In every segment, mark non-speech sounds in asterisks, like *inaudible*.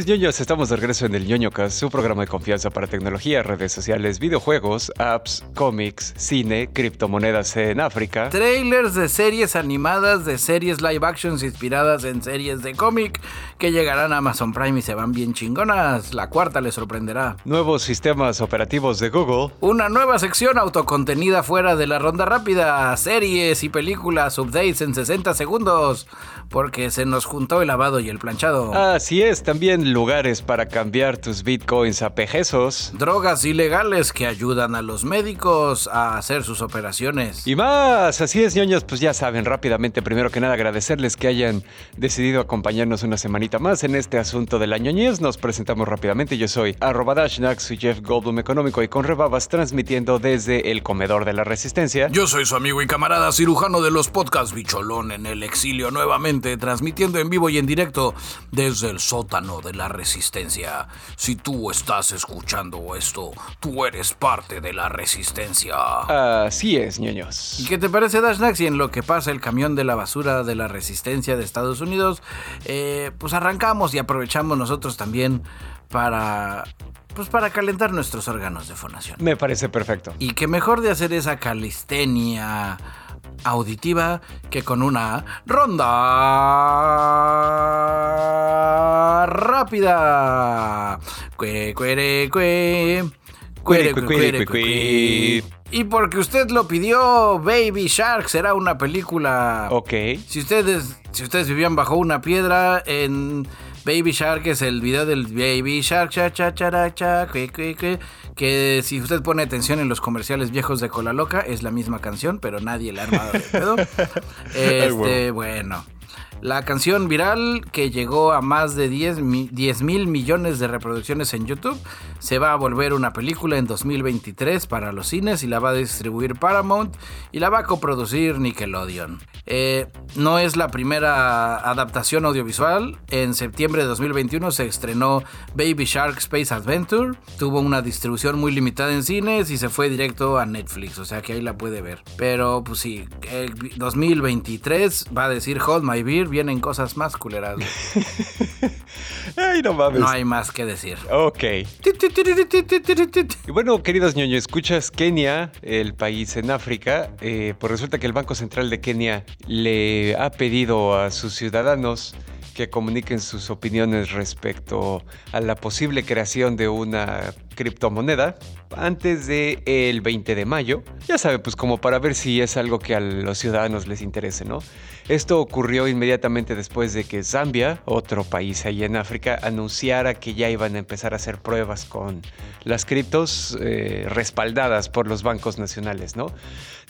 es, ñoños, estamos de regreso en el ñoñocast, su programa de confianza para tecnología, redes sociales, videojuegos, apps, cómics, cine, criptomonedas en África. Trailers de series animadas, de series live actions inspiradas en series de cómic que llegarán a Amazon Prime y se van bien chingonas. La cuarta les sorprenderá. Nuevos sistemas operativos de Google. Una nueva sección autocontenida fuera de la ronda rápida. Series y películas, updates en 60 segundos. Porque se nos juntó el lavado y el planchado. Así es, también lugares para cambiar tus bitcoins a pejesos. Drogas ilegales que ayudan a los médicos a hacer sus operaciones. Y más, así es, ñoños, pues ya saben, rápidamente, primero que nada, agradecerles que hayan decidido acompañarnos una semanita más en este asunto de la ñoñez. Nos presentamos rápidamente, yo soy arroba Dashnax, soy Jeff Goldblum Económico y con rebabas transmitiendo desde el Comedor de la Resistencia. Yo soy su amigo y camarada cirujano de los podcasts Bicholón en el exilio nuevamente, transmitiendo en vivo y en directo desde el sótano de la resistencia. Si tú estás escuchando esto, tú eres parte de la resistencia. Así es, ñoños. ¿Y qué te parece, Dashnax? Y en lo que pasa el camión de la basura de la resistencia de Estados Unidos, eh, pues arrancamos y aprovechamos nosotros también para pues para calentar nuestros órganos de fonación. Me parece perfecto. Y qué mejor de hacer esa calistenia auditiva que con una ronda rápida. Cue, cuere, cue. Cuere, cue, cuere, cue. Y porque usted lo pidió, Baby Shark será una película. Ok. Si ustedes, si ustedes vivían bajo una piedra en Baby Shark es el video del Baby Shark, cha cha cha cha, cue, cue, cue, que si usted pone atención en los comerciales viejos de Cola Loca es la misma canción, pero nadie la ha armado de pedo. *laughs* Este, bueno. La canción viral que llegó a más de 10 mil millones de reproducciones en YouTube se va a volver una película en 2023 para los cines y la va a distribuir Paramount y la va a coproducir Nickelodeon. Eh, no es la primera adaptación audiovisual. En septiembre de 2021 se estrenó Baby Shark Space Adventure. Tuvo una distribución muy limitada en cines y se fue directo a Netflix, o sea que ahí la puede ver. Pero pues sí, 2023 va a decir Hold My Beer vienen cosas más culeras. *laughs* Ay, no mames. No hay más que decir. Ok. Y bueno, queridos ñoño, escuchas Kenia, el país en África. Eh, pues resulta que el Banco Central de Kenia le ha pedido a sus ciudadanos que comuniquen sus opiniones respecto a la posible creación de una criptomoneda antes del el 20 de mayo. Ya sabe, pues como para ver si es algo que a los ciudadanos les interese, ¿no? Esto ocurrió inmediatamente después de que Zambia, otro país ahí en África, anunciara que ya iban a empezar a hacer pruebas con las criptos eh, respaldadas por los bancos nacionales, ¿no?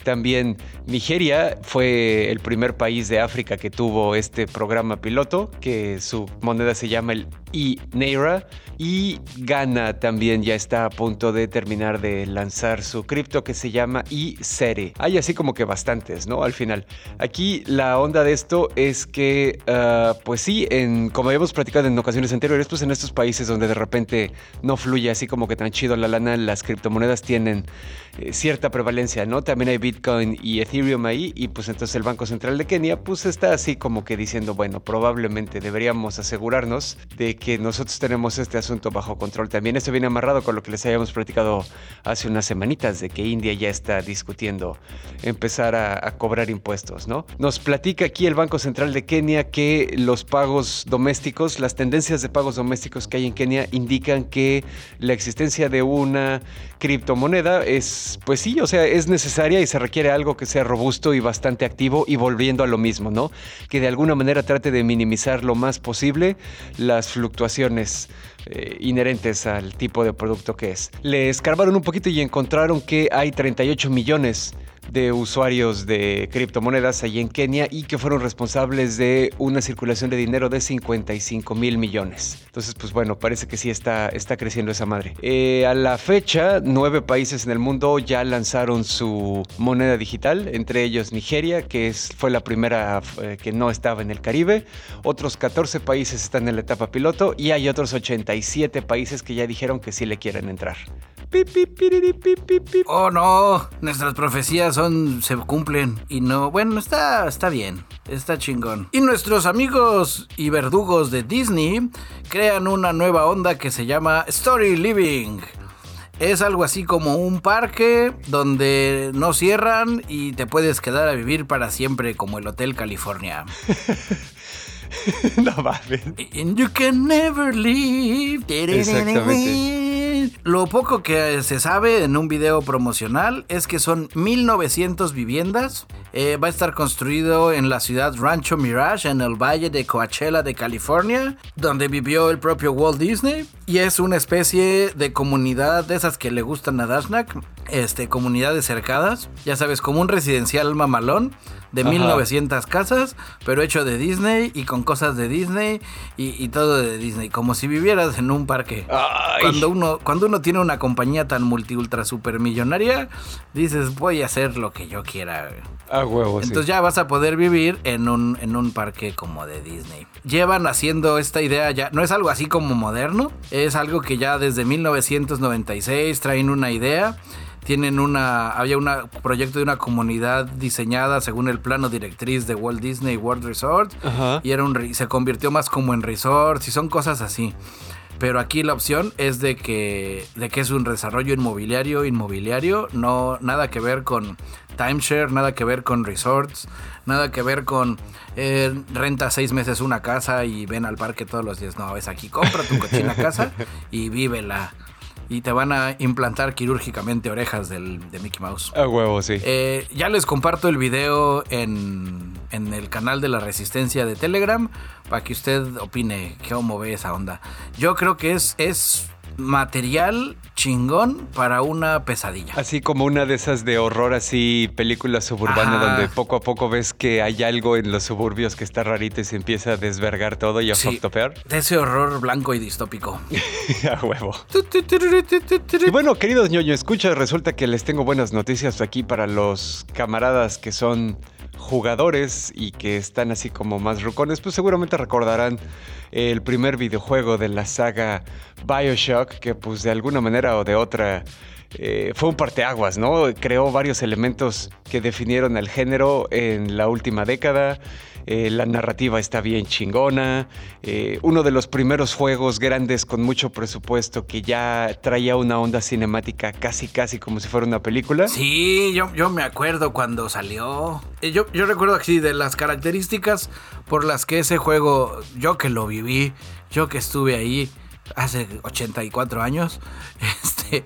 También Nigeria fue el primer país de África que tuvo este programa piloto, que su moneda se llama el e-Naira. Y Ghana también ya está a punto de terminar de lanzar su cripto que se llama e-Sere. Hay así como que bastantes, ¿no? Al final. Aquí la onda de esto es que, uh, pues sí, en, como habíamos platicado en ocasiones anteriores, pues en estos países donde de repente no fluye así como que tan chido la lana, las criptomonedas tienen eh, cierta prevalencia, ¿no? También hay Bitcoin y Ethereum ahí y pues entonces el Banco Central de Kenia pues está así como que diciendo, bueno, probablemente deberíamos asegurarnos de que nosotros tenemos este asunto bajo control. También esto viene amarrado con lo que les habíamos platicado hace unas semanitas de que India ya está discutiendo empezar a, a cobrar impuestos, ¿no? Nos platica aquí el Banco Central de Kenia que los pagos domésticos, las tendencias de pagos domésticos que hay en Kenia indican que la existencia de una criptomoneda es, pues sí, o sea, es necesaria y se requiere algo que sea robusto y bastante activo y volviendo a lo mismo, ¿no? Que de alguna manera trate de minimizar lo más posible las fluctuaciones eh, inherentes al tipo de producto que es. Le escarbaron un poquito y encontraron que hay 38 millones de usuarios de criptomonedas allí en Kenia y que fueron responsables de una circulación de dinero de 55 mil millones. Entonces, pues bueno, parece que sí está, está creciendo esa madre. Eh, a la fecha, nueve países en el mundo ya lanzaron su moneda digital, entre ellos Nigeria, que es, fue la primera eh, que no estaba en el Caribe. Otros 14 países están en la etapa piloto y hay otros 87 países que ya dijeron que sí le quieren entrar. Oh no, nuestras profecías son, se cumplen y no, bueno, está, está bien, está chingón. Y nuestros amigos y verdugos de Disney crean una nueva onda que se llama Story Living. Es algo así como un parque donde no cierran y te puedes quedar a vivir para siempre como el Hotel California. *laughs* no mames. And you can never leave. Exactamente. Lo poco que se sabe en un video promocional es que son 1900 viviendas. Eh, va a estar construido en la ciudad Rancho Mirage, en el valle de Coachella de California, donde vivió el propio Walt Disney. Y es una especie de comunidad de esas que le gustan a Dashnak, este, comunidades cercadas. Ya sabes, como un residencial mamalón de Ajá. 1900 casas, pero hecho de Disney y con cosas de Disney y, y todo de Disney, como si vivieras en un parque. Ay. Cuando uno, cuando uno tiene una compañía tan multi ultra super millonaria, dices voy a hacer lo que yo quiera. A huevo, sí. Entonces ya vas a poder vivir en un, en un parque como de Disney. Llevan haciendo esta idea ya, no es algo así como moderno, es algo que ya desde 1996 traen una idea. Tienen una, había un proyecto de una comunidad diseñada según el plano directriz de Walt Disney World Resort Ajá. y era un, se convirtió más como en resorts y son cosas así. Pero aquí la opción es de que, de que es un desarrollo inmobiliario, inmobiliario, no nada que ver con timeshare, nada que ver con resorts, nada que ver con eh, renta seis meses una casa y ven al parque todos los días. No, es aquí, compra tu cochina *laughs* casa y vívela. Y te van a implantar quirúrgicamente orejas del, de Mickey Mouse. A huevo, sí. Eh, ya les comparto el video en, en el canal de la Resistencia de Telegram para que usted opine cómo ve esa onda. Yo creo que es, es material chingón para una pesadilla. Así como una de esas de horror, así película suburbana, Ajá. donde poco a poco ves que hay algo en los suburbios que está rarito y se empieza a desvergar todo y a Sí, factopear. de ese horror blanco y distópico. *laughs* a huevo. Y bueno, queridos ñoño, escucha, resulta que les tengo buenas noticias aquí para los camaradas que son jugadores y que están así como más rucones, pues seguramente recordarán el primer videojuego de la saga Bioshock, que pues de alguna manera o de otra eh, fue un parteaguas, ¿no? Creó varios elementos que definieron el género en la última década. Eh, la narrativa está bien chingona. eh, uno de los primeros juegos grandes con mucho presupuesto que ya traía una onda cinemática casi casi como si fuera una película. Sí, yo, yo me acuerdo cuando salió. Yo, yo recuerdo así de las características por las que ese juego, yo que lo viví, yo que estuve ahí hace 84 años, *laughs* este,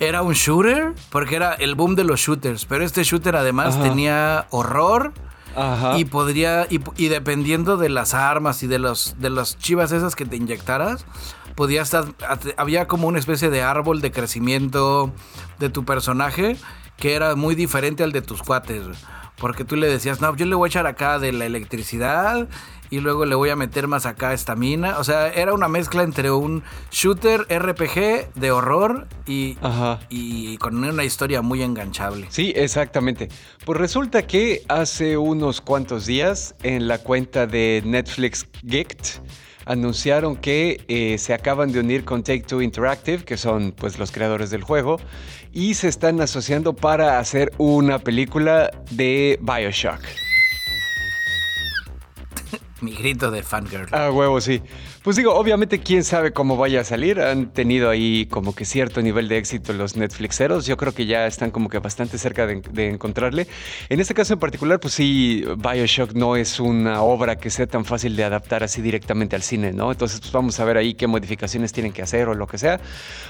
era un shooter, porque era el boom de los shooters, pero este shooter además Ajá. tenía horror. Ajá. Y podría, y, y dependiendo de las armas y de los, de los chivas esas que te inyectaras, podía estar, at- había como una especie de árbol de crecimiento de tu personaje que era muy diferente al de tus cuates. Porque tú le decías, no, yo le voy a echar acá de la electricidad y luego le voy a meter más acá esta mina. O sea, era una mezcla entre un shooter RPG de horror y, Ajá. y con una historia muy enganchable. Sí, exactamente. Pues resulta que hace unos cuantos días en la cuenta de Netflix Geeked anunciaron que eh, se acaban de unir con Take Two Interactive, que son pues los creadores del juego, y se están asociando para hacer una película de BioShock. Mi grito de fangirl. Ah, huevo, sí. Pues digo, obviamente quién sabe cómo vaya a salir. Han tenido ahí como que cierto nivel de éxito los Netflixeros. Yo creo que ya están como que bastante cerca de, de encontrarle. En este caso en particular, pues sí, Bioshock no es una obra que sea tan fácil de adaptar así directamente al cine, ¿no? Entonces, pues vamos a ver ahí qué modificaciones tienen que hacer o lo que sea.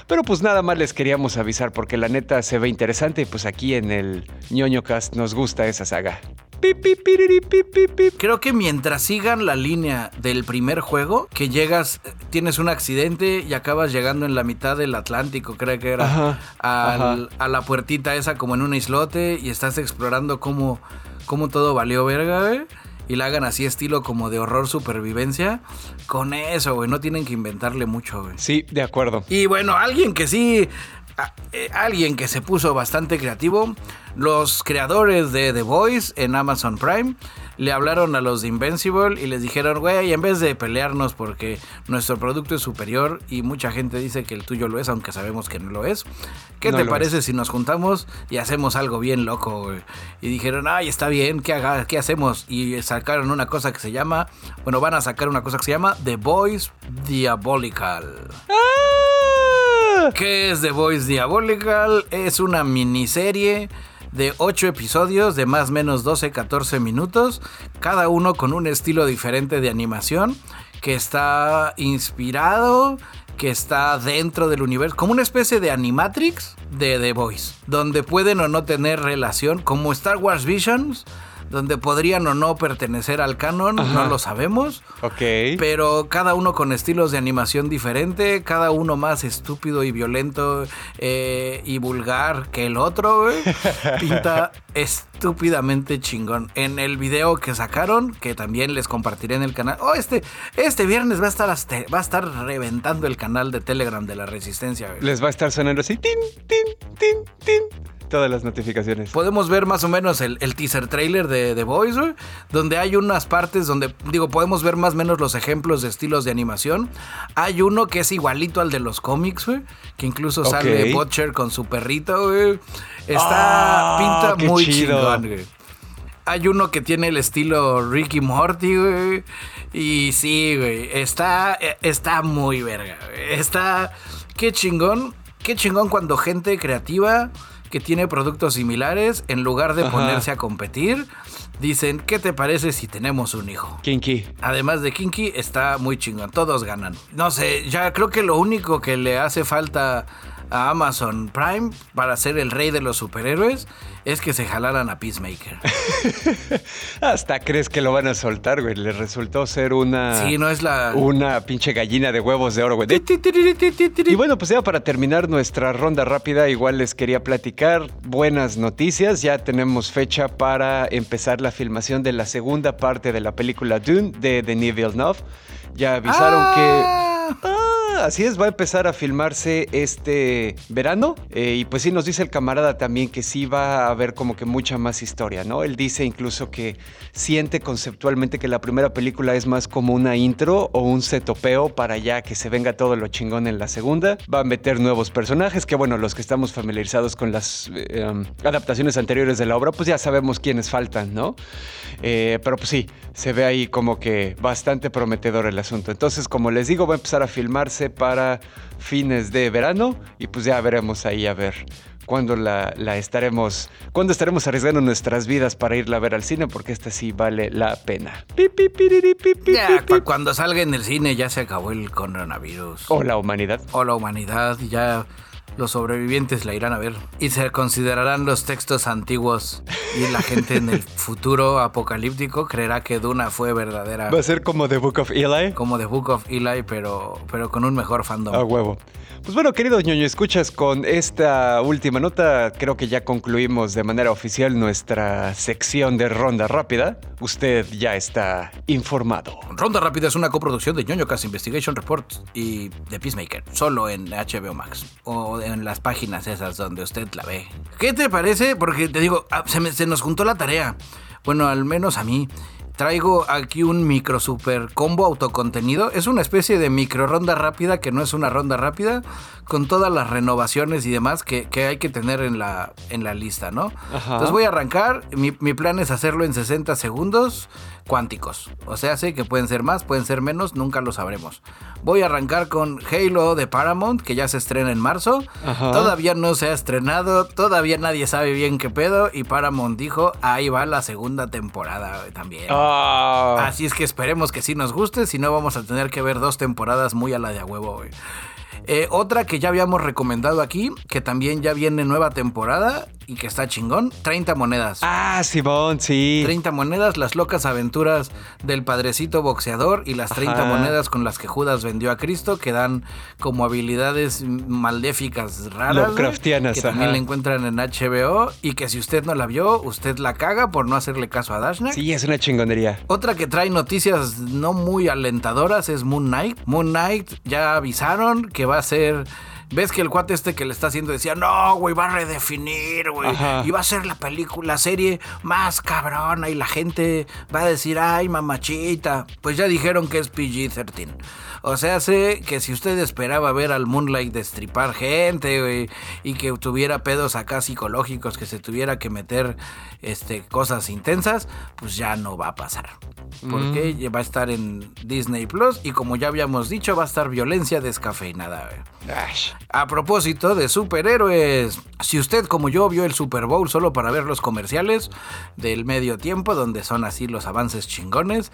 Pero pues nada más les queríamos avisar porque la neta se ve interesante y pues aquí en el ñoño cast nos gusta esa saga. Creo que mientras sigan la línea del primer juego, que llegas, tienes un accidente y acabas llegando en la mitad del Atlántico, creo que era, Ajá, al- a la puertita esa como en un islote y estás explorando cómo, cómo todo valió verga, güey. Y la hagan así estilo como de horror supervivencia. Con eso, güey, no tienen que inventarle mucho, güey. Sí, de acuerdo. Y bueno, alguien que sí, a- eh, alguien que se puso bastante creativo, los creadores de The Voice en Amazon Prime le hablaron a los de Invincible y les dijeron, güey, en vez de pelearnos porque nuestro producto es superior y mucha gente dice que el tuyo lo es, aunque sabemos que no lo es, ¿qué No te parece si nos juntamos y hacemos algo bien loco, güey? Y dijeron, ay, está bien, ¿qué, haga, ¿qué hacemos? Y sacaron una cosa que se llama, bueno, van a sacar una cosa que se llama The Voice Diabolical. ¡Ah! ¿Qué es The Voice Diabolical? Es una miniserie de 8 episodios de más o menos 12-14 minutos, cada uno con un estilo diferente de animación que está inspirado, que está dentro del universo, como una especie de animatrix de The Voice, donde pueden o no tener relación, como Star Wars Visions, donde podrían o no pertenecer al canon, no lo sabemos. Ok. Pero cada uno con estilos de animación diferente, cada uno más estúpido y violento eh, y vulgar que el otro, güey. *laughs* Pinta estúpidamente chingón. En el video que sacaron, que también les compartiré en el canal. Oh, este, este viernes va a estar hasta- va a estar reventando el canal de Telegram de la Resistencia, güey. Les va a estar sonando así, tin, tin, tin, tin, todas las notificaciones. Podemos ver más o menos el, el teaser trailer de The Boys, güey, donde hay unas partes donde, digo, podemos ver más o menos los ejemplos de estilos de animación. Hay uno que es igualito al de los cómics, güey, que incluso sale Butcher con su perrito, güey. Está, Ah, pinta muy chido. chingón, güey. Hay uno que tiene el estilo Ricky Morty, güey. Y sí, güey. Está, está muy verga, güey. Está. Qué chingón. Qué chingón cuando gente creativa que tiene productos similares, en lugar de Ajá. ponerse a competir, dicen: ¿Qué te parece si tenemos un hijo? Kinky. Además de Kinky, está muy chingón. Todos ganan. No sé, ya creo que lo único que le hace falta a Amazon Prime para ser el rey de los superhéroes es que se jalaran a Peacemaker. *laughs* Hasta crees que lo van a soltar, güey. Le resultó ser una. Sí, no es la. Una pinche gallina de huevos de oro, güey. Y bueno, pues ya para terminar nuestra ronda rápida, igual les quería platicar buenas noticias. Ya tenemos fecha para empezar la filmación de la segunda parte de la película Dune de Denis Villeneuve. Ya avisaron Ah. que... Así es, va a empezar a filmarse este verano. Eh, y pues sí, nos dice el camarada también que sí va a haber como que mucha más historia, ¿no? Él dice incluso que siente conceptualmente que la primera película es más como una intro o un setopeo para ya que se venga todo lo chingón en la segunda. Va a meter nuevos personajes, que bueno, los que estamos familiarizados con las eh, adaptaciones anteriores de la obra, pues ya sabemos quiénes faltan, ¿no? Eh, pero pues sí, se ve ahí como que bastante prometedor el asunto. Entonces, como les digo, va a empezar a filmarse para fines de verano y pues ya veremos ahí a ver cuándo la, la estaremos, cuándo estaremos arriesgando nuestras vidas para irla a ver al cine, porque esta sí vale la pena. Ya, cuando salga en el cine ya se acabó el coronavirus. O la humanidad. O la humanidad, ya los sobrevivientes la irán a ver. Y se considerarán los textos antiguos. Y la gente en el *laughs* futuro apocalíptico creerá que Duna fue verdadera. Va a ser como The Book of Eli. Como The Book of Eli, pero, pero con un mejor fandom. A huevo. Pues bueno, queridos ñoño, escuchas con esta última nota, creo que ya concluimos de manera oficial nuestra sección de ronda rápida. Usted ya está informado. Ronda Rápida es una coproducción de ñoño Cast Investigation Report y de Peacemaker, solo en HBO Max o en las páginas esas donde usted la ve. ¿Qué te parece? Porque te digo, ah, se, me- se nos juntó la tarea. Bueno, al menos a mí. Traigo aquí un micro super combo autocontenido. Es una especie de micro ronda rápida que no es una ronda rápida, con todas las renovaciones y demás que, que hay que tener en la, en la lista, ¿no? Ajá. Entonces voy a arrancar. Mi, mi plan es hacerlo en 60 segundos cuánticos. O sea, sé que pueden ser más, pueden ser menos, nunca lo sabremos. Voy a arrancar con Halo de Paramount, que ya se estrena en marzo. Ajá. Todavía no se ha estrenado, todavía nadie sabe bien qué pedo. Y Paramount dijo, ahí va la segunda temporada también. Ah, Así es que esperemos que sí nos guste, si no vamos a tener que ver dos temporadas muy a la de a huevo, güey. Eh, otra que ya habíamos recomendado aquí, que también ya viene nueva temporada y que está chingón, 30 monedas. ah, Simón, sí. 30 monedas, las locas aventuras del padrecito boxeador y las 30 Ajá. monedas con las que Judas vendió a Cristo, que dan como habilidades maléficas raras. Lovecraftianas, Que también ajá. la encuentran en HBO y que si usted no la vio, usted la caga por no hacerle caso a Dashnak. Sí, es una chingonería. Otra que trae noticias no muy alentadoras es Moon Knight. Moon Knight ya avisaron que va a ser ves que el cuate este que le está haciendo decía, no, güey, va a redefinir, güey. Y va a ser la película, la serie más cabrona y la gente va a decir, ay, mamachita. Pues ya dijeron que es PG-13. O sea, sé que si usted esperaba ver al Moonlight destripar gente, güey, y que tuviera pedos acá psicológicos, que se tuviera que meter este, cosas intensas, pues ya no va a pasar. Porque ya va a estar en Disney Plus y como ya habíamos dicho, va a estar violencia descafeinada. A propósito de superhéroes, si usted como yo vio el Super Bowl solo para ver los comerciales del medio tiempo, donde son así los avances chingones,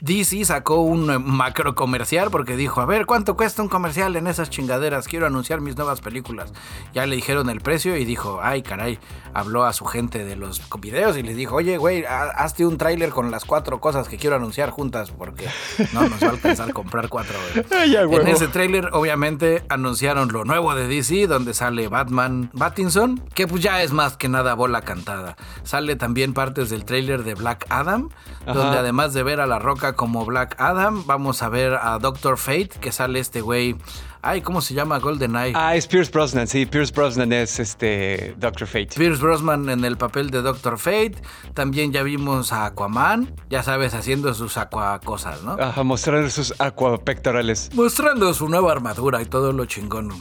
DC sacó un macro comercial porque dijo, a ver, ¿cuánto cuesta un comercial en esas chingaderas? Quiero anunciar mis nuevas películas. Ya le dijeron el precio y dijo, ay caray, habló a su gente de los videos y les dijo, oye, güey, ha- hazte un tráiler con las cuatro cosas que quiero anunciar juntas porque no nos va a alcanzar comprar cuatro. güey". *laughs* Ay, En ese tráiler, obviamente, anunciaron lo nuevo de DC, donde sale Batman Pattinson, que pues ya es más que nada bola cantada. Sale también partes del tráiler de Black Adam, Ajá. donde además de ver a La Roca como Black Adam, vamos a ver a Doctor Fate, que sale este güey. Ay, ¿cómo se llama? GoldenEye. Ah, es Pierce Brosnan, sí, Pierce Brosnan es este Doctor Fate. Pierce Brosnan en el papel de Doctor Fate. También ya vimos a Aquaman, ya sabes, haciendo sus aqua cosas, ¿no? Ajá, mostrar sus aquapectorales. mostrando su nueva armadura y todo lo chingón.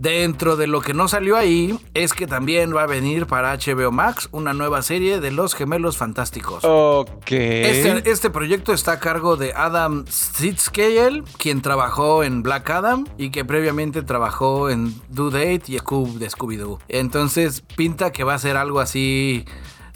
Dentro de lo que no salió ahí es que también va a venir para HBO Max una nueva serie de los gemelos fantásticos. Ok. Este, este proyecto está a cargo de Adam Sitzkeel, quien trabajó en Black Adam y que previamente trabajó en Do Date y Scoob de Scooby-Doo. Entonces pinta que va a ser algo así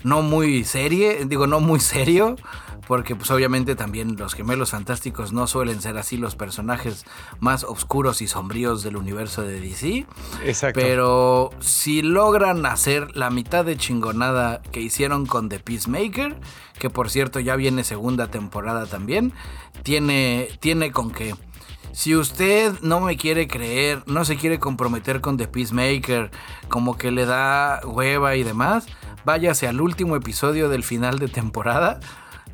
no muy serie, digo no muy serio, porque pues obviamente también los gemelos fantásticos no suelen ser así los personajes más oscuros y sombríos del universo de DC. Exacto. Pero si logran hacer la mitad de chingonada que hicieron con The Peacemaker, que por cierto ya viene segunda temporada también, tiene, tiene con qué. Si usted no me quiere creer, no se quiere comprometer con The Peacemaker, como que le da hueva y demás, váyase al último episodio del final de temporada,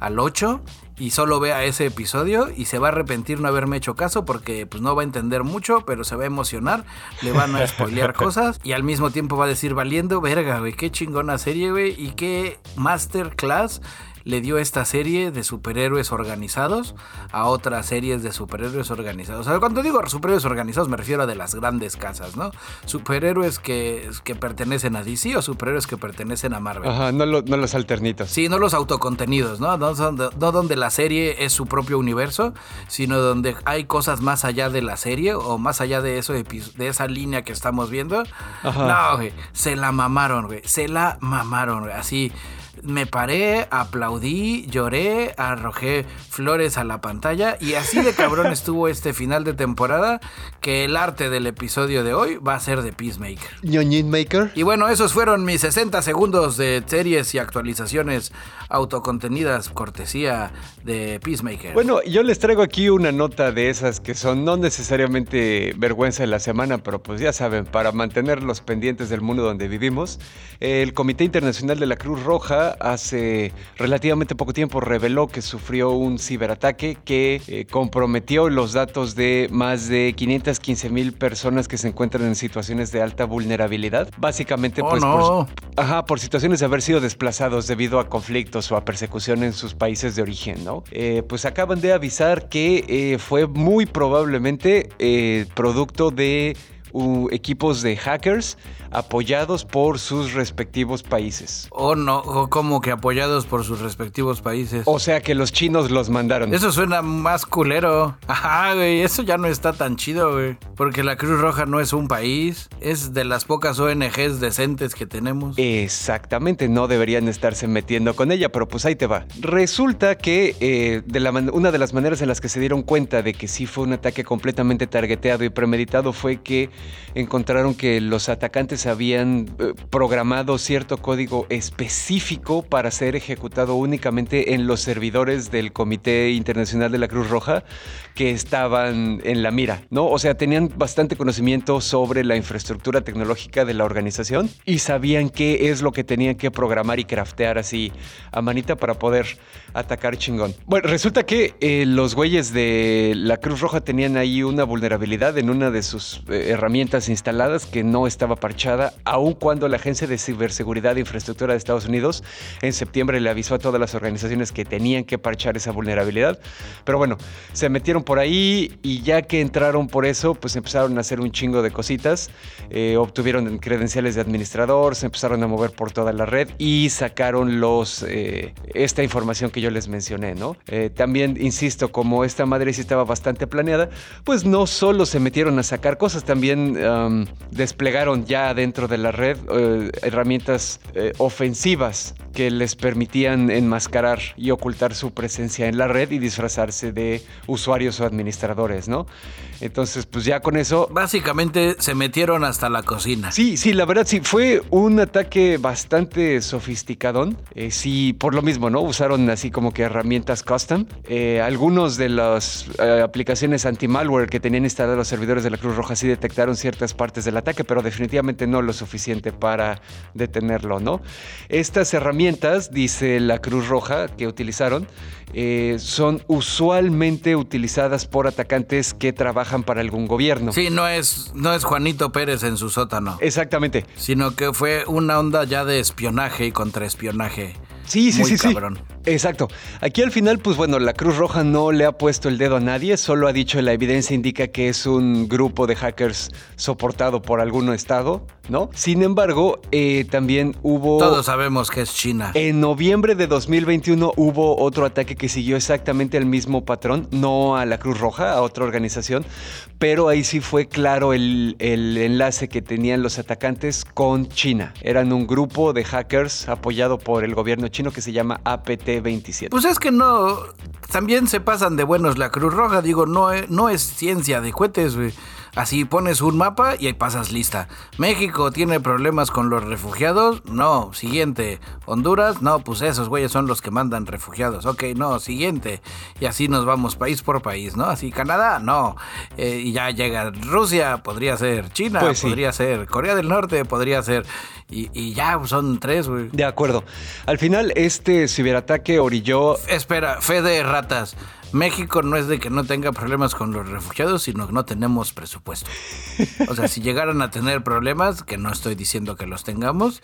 al 8, y solo vea ese episodio y se va a arrepentir no haberme hecho caso porque pues no va a entender mucho, pero se va a emocionar, le van a spoilear *laughs* cosas y al mismo tiempo va a decir valiendo verga, güey, qué chingona serie, güey, y qué masterclass le dio esta serie de superhéroes organizados a otras series de superhéroes organizados. O sea, cuando digo superhéroes organizados me refiero a de las grandes casas, ¿no? Superhéroes que, que pertenecen a DC o superhéroes que pertenecen a Marvel. Ajá, no, lo- no los alternitos. Sí, no los autocontenidos, ¿no? No, son- no donde la serie es su propio universo, sino donde hay cosas más allá de la serie o más allá de eso, de esa línea que estamos viendo. Ajá. No, güey, se la mamaron, güey, se la mamaron, güey, así. Me paré, aplaudí, lloré, arrojé flores a la pantalla y así de cabrón *laughs* estuvo este final de temporada que el arte del episodio de hoy va a ser de Peacemaker. Maker. Y bueno, esos fueron mis 60 segundos de series y actualizaciones autocontenidas cortesía de Peacemaker. Bueno, yo les traigo aquí una nota de esas que son no necesariamente vergüenza de la semana, pero pues ya saben, para mantenerlos pendientes del mundo donde vivimos, el Comité Internacional de la Cruz Roja hace relativamente poco tiempo reveló que sufrió un ciberataque que eh, comprometió los datos de más de 515 mil personas que se encuentran en situaciones de alta vulnerabilidad. Básicamente, Oh, pues no. por, Ajá, por situaciones de haber sido desplazados debido a conflictos o a persecución en sus países de origen, ¿no? Eh, pues acaban de avisar que eh, fue muy probablemente producto de uh, equipos de hackers apoyados por sus respectivos países. o no, o como que apoyados por sus respectivos países. O sea que los chinos los mandaron. Eso suena más culero. *laughs* Ajá, güey, eso ya no está tan chido, güey. Porque la Cruz Roja no es un país, es de las pocas ONGs decentes que tenemos. Exactamente, no deberían estarse metiendo con ella, pero pues ahí te va. Resulta que eh, de la man- una de las maneras en las que se dieron cuenta de que sí fue un ataque completamente targeteado y premeditado fue que encontraron que los atacantes habían eh, programado cierto código específico para ser ejecutado únicamente en los servidores del Comité Internacional de la Cruz Roja que estaban en la mira, ¿no? O sea, tenían bastante conocimiento sobre la infraestructura tecnológica de la organización y sabían qué es lo que tenían que programar y craftear así a manita para poder atacar chingón. Bueno, resulta que eh, los güeyes de la Cruz Roja tenían ahí una vulnerabilidad en una de sus eh, herramientas herramientas instaladas que no estaba parchada, aun cuando la Agencia de Ciberseguridad e Infraestructura de Estados Unidos en septiembre le avisó a todas las organizaciones que tenían que parchar esa vulnerabilidad. Pero bueno, se metieron por ahí y ya que entraron por eso, pues empezaron a hacer un chingo de cositas, eh, obtuvieron credenciales de administrador, se empezaron a mover por toda la red y sacaron los, eh, esta información que yo les mencioné, ¿no? Eh, también, insisto, como esta madre sí estaba bastante planeada, pues no solo se metieron a sacar cosas, también desplegaron ya dentro de la red herramientas ofensivas que les permitían enmascarar y ocultar su presencia en la red y disfrazarse de usuarios o administradores, ¿no? Entonces, pues ya con eso... Básicamente se metieron hasta la cocina. Sí, sí, la verdad sí, fue un ataque bastante sofisticadón. Eh, sí, por lo mismo, ¿no? Usaron así como que herramientas custom. Eh, algunos de las eh, aplicaciones anti-malware que tenían instalados los servidores de la Cruz Roja sí detectaron ciertas partes del ataque, pero definitivamente no lo suficiente para detenerlo, ¿no? Estas herramientas, dice la Cruz Roja que utilizaron, son usualmente utilizadas por atacantes que trabajan para algún gobierno. Sí, no es, no es Juanito Pérez en su sótano. Exactamente. Sino que fue una onda ya de espionaje y contraespionaje. Sí, sí, sí, cabrón. sí. Exacto. Aquí al final, pues bueno, la Cruz Roja no le ha puesto el dedo a nadie, solo ha dicho la evidencia indica que es un grupo de hackers soportado por algún estado, ¿no? Sin embargo, eh, también hubo... Todos sabemos que es China. En noviembre de 2021 hubo otro ataque que siguió exactamente el mismo patrón, no a la Cruz Roja, a otra organización, pero ahí sí fue claro el, el enlace que tenían los atacantes con China. Eran un grupo de hackers apoyado por el gobierno chino que se llama APT-27. Pues es que no, también se pasan de buenos la Cruz Roja, digo, no, no es ciencia de cohetes, güey. Así pones un mapa y ahí pasas lista. México tiene problemas con los refugiados. No, siguiente. Honduras, no, pues esos güeyes son los que mandan refugiados. Ok, no, siguiente. Y así nos vamos país por país, ¿no? Así Canadá, no. Eh, y ya llega Rusia, podría ser China, pues podría ser Corea del Norte, podría ser... Y, y ya pues son tres, güey. De acuerdo. Al final, este ciberataque orilló... Espera, fe de ratas. México no es de que no tenga problemas con los refugiados, sino que no tenemos presupuesto. O sea, si *laughs* llegaran a tener problemas, que no estoy diciendo que los tengamos,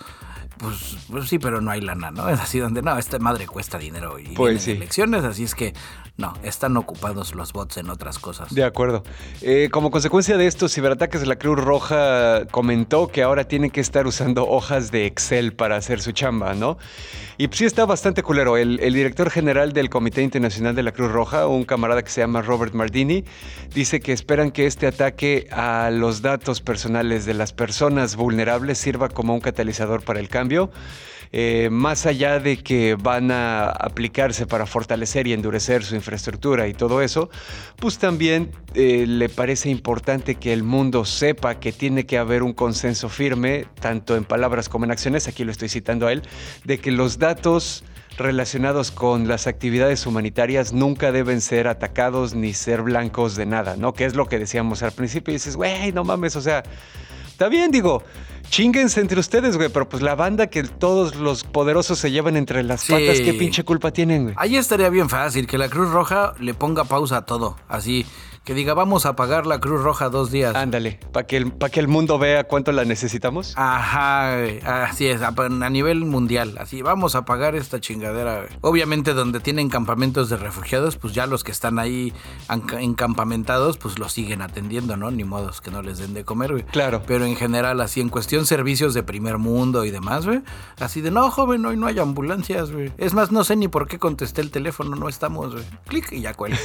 pues, pues sí, pero no hay lana, ¿no? Es así donde, no, esta madre cuesta dinero y pues elecciones, así es que no, están ocupados los bots en otras cosas. De acuerdo. Eh, como consecuencia de estos ciberataques, la Cruz Roja comentó que ahora tienen que estar usando hojas de Excel para hacer su chamba, ¿no? Y pues sí está bastante culero. El, el, director general del Comité Internacional de la Cruz Roja, un camarada que se llama Robert Mardini, dice que esperan que este ataque a los datos personales de las personas vulnerables sirva como un catalizador para el cambio. Eh, más allá de que van a aplicarse para fortalecer y endurecer su infraestructura y todo eso, pues también eh, le parece importante que el mundo sepa que tiene que haber un consenso firme, tanto en palabras como en acciones, aquí lo estoy citando a él, de que los datos relacionados con las actividades humanitarias nunca deben ser atacados ni ser blancos de nada, ¿no? Que es lo que decíamos al principio y dices, güey, no mames, o sea, está bien, digo, Chinguense entre ustedes, güey, pero pues la banda que todos los poderosos se llevan entre las patas, ¿qué pinche culpa tienen, güey? Ahí estaría bien fácil que la Cruz Roja le ponga pausa a todo, así que diga, vamos a pagar la Cruz Roja dos días. Ándale, para que, el, que el mundo vea cuánto la necesitamos. Ajá, así es, a, nivel mundial. Así, vamos a pagar esta chingadera. Obviamente donde tienen campamentos de refugiados, pues ya los que están ahí encampamentados, pues los siguen atendiendo, ¿no? Ni modos que no les den de comer, güey. Claro. Pero en general, así en cuestión servicios de primer mundo y demás, güey. Así de, no, joven, hoy no hay ambulancias, güey. Es más, no sé ni por qué contesté el teléfono, no estamos, güey. Clic y ya cuelga.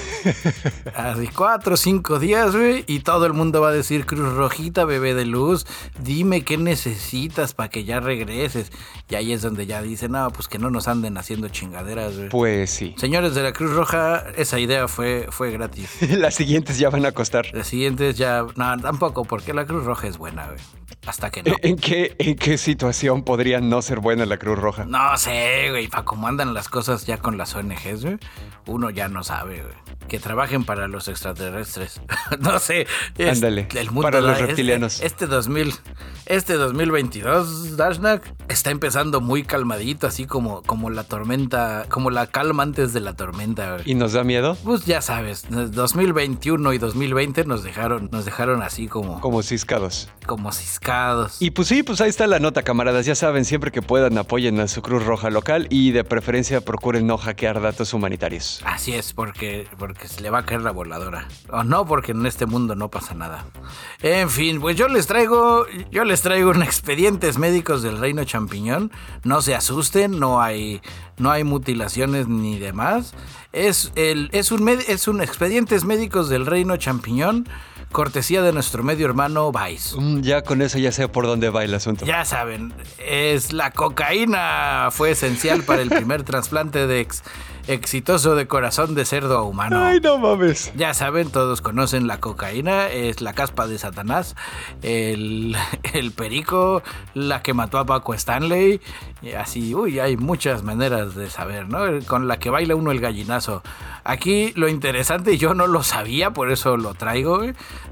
*laughs* así, cuatro cinco días, güey, y todo el mundo va a decir, Cruz Rojita, bebé de luz, dime qué necesitas para que ya regreses. Y ahí es donde ya dicen, no, pues que no nos anden haciendo chingaderas, güey. Pues sí. Señores de la Cruz Roja, esa idea fue, fue gratis. *laughs* Las siguientes ya van a costar. Las siguientes ya, no, tampoco, porque la Cruz Roja es buena, güey. Hasta que no. *laughs* ¿En qué, ¿En qué situación podría no ser buena la Cruz Roja? No sé, güey, para cómo andan las cosas ya con las ONGs, güey, uno ya no sabe, güey que trabajen para los extraterrestres. *laughs* no sé. es- Ándale, para los da- este- reptilianos. Este, 2000, este 2022, Dashnak, está empezando muy calmadito, así como, como la tormenta, como la calma antes de la tormenta. ¿Y nos da miedo? Pues ya sabes, 2021 y 2020 nos dejaron, nos dejaron así como, Como ciscados. como ciscados. Y pues sí, pues ahí está la nota, camaradas. Ya saben, siempre que puedan apoyen a su Cruz Roja local y de preferencia procuren no hackear datos humanitarios. Así es, porque, porque se le va a caer la voladora. O no, porque en este mundo no pasa nada. En fin, pues yo les traigo, yo les traigo un expedientes médicos del Reino Champiñón. No se asusten, no hay, no hay mutilaciones ni demás. Es, el, es, un, es un expedientes médicos del Reino Champiñón, cortesía de nuestro medio hermano Vice. Mm, ya con eso ya sé por dónde va el asunto. Ya saben, es la cocaína fue esencial para el primer *laughs* trasplante de ex- exitoso de corazón de cerdo a humano. Ay, no mames. Ya saben, todos conocen la cocaína, es la caspa de Satanás, el, *laughs* el perico, la que mató a Paco Stanley, así, uy, hay muchas maneras de saber, ¿no? Con la que baila uno el gallinazo. Aquí lo interesante, yo no lo sabía, por eso lo traigo,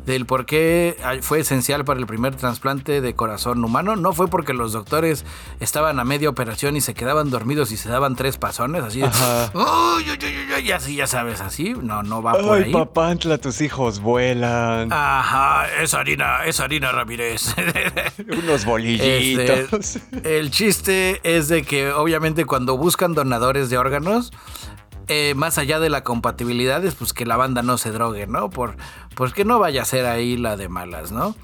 del por qué fue esencial para el primer trasplante de corazón humano. No fue porque los doctores estaban a media operación y se quedaban dormidos y se daban tres pasones, así uy, uy, uy, así, ya sabes, así, no, no va por Ay, ahí. papantla, tus hijos vuelan. Ajá, es harina, es harina Ramírez. *laughs* Unos bolillitos. Este, el chiste es de que obviamente cuando buscan donadores de órganos, eh, más allá de la compatibilidad es pues que la banda no se drogue, ¿no? Por, pues no vaya a ser ahí la de malas, ¿no?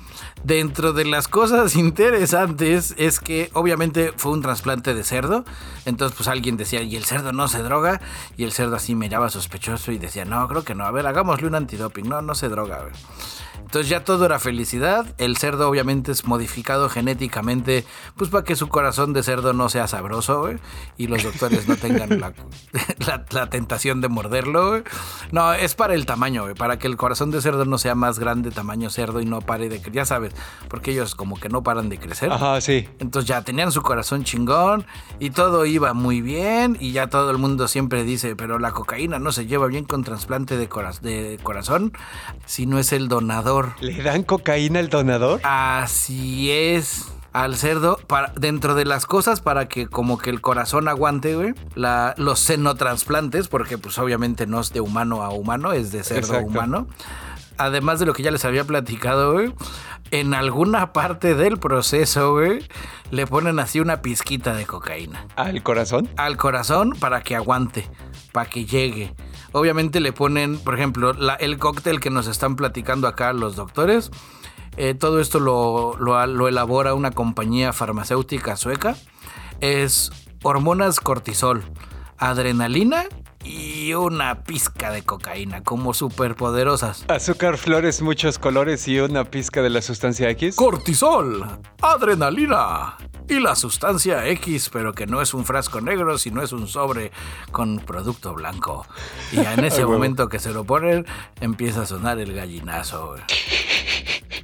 Dentro de las cosas *laughs* interesantes es que obviamente fue un trasplante de cerdo, entonces pues alguien decía, ¿y el cerdo no se droga? Y el cerdo así miraba sospechoso y decía, no, creo que no, a ver, hagámosle un antidoping, no, no se droga, güey. Entonces ya todo era felicidad. El cerdo obviamente es modificado genéticamente, pues para que su corazón de cerdo no sea sabroso, güey, y los doctores no tengan la, *laughs* la- la tentación de morderlo, güey. No, es para el tamaño, güey, para que el corazón de cerdo no sea más grande, tamaño cerdo y no pare de crecer, ya sabes, porque ellos como que no paran de crecer. Ajá, sí. Entonces ya tenían su corazón chingón y todo iba muy bien y ya todo el mundo siempre dice, pero la cocaína no se lleva bien con trasplante de, cora- de corazón si no es el donador. ¿Le dan cocaína al donador? Así es. Al cerdo, para, dentro de las cosas para que como que el corazón aguante, güey, la, los senotransplantes, porque pues obviamente no es de humano a humano, es de cerdo a humano. Además de lo que ya les había platicado, güey, en alguna parte del proceso, güey, le ponen así una pizquita de cocaína ¿Al corazón? al corazón para que aguante, para que llegue. Obviamente le ponen, por ejemplo, el cóctel que nos están platicando acá los doctores. eh, todo esto lo elabora una compañía farmacéutica sueca. Es hormonas cortisol, adrenalina y una pizca de cocaína, como superpoderosas. Azúcar, flores, muchos colores y una pizca de la sustancia X. Cortisol, adrenalina y la sustancia X, pero que no es un frasco negro, sino es un sobre con producto blanco. Y en *laughs* ese momento que se lo ponen, empieza a sonar el gallinazo.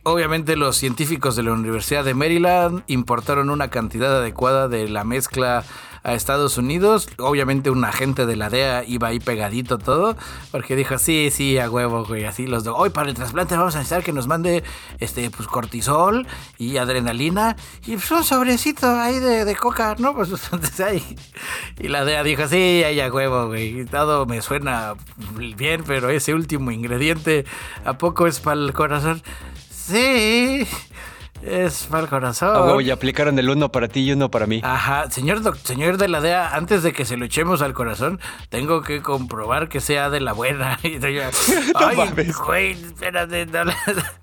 Obviamente los científicos de la Universidad de Maryland importaron una cantidad adecuada de la mezcla a Estados Unidos. Obviamente un agente de la DEA iba ahí pegadito todo, porque dijo, sí, sí, a huevo, güey, así los dos. Hoy para el trasplante vamos a necesitar que nos mande este pues cortisol y adrenalina y pues un sobrecito ahí de, de coca, ¿no? *laughs* Pues entonces ahí. Y la DEA dijo, sí, ahí a huevo, güey. Todo me suena bien, pero ese último ingrediente, ¿a poco es para el corazón? Sí, es el corazón. Ah, huevo, y aplicaron el uno para ti y uno para mí. Ajá, señor, señor de la DEA, antes de que se lo echemos al corazón, tengo que comprobar que sea de la buena. *laughs* Y yo, *laughs* Ay, güey, espérate. no la-". *laughs*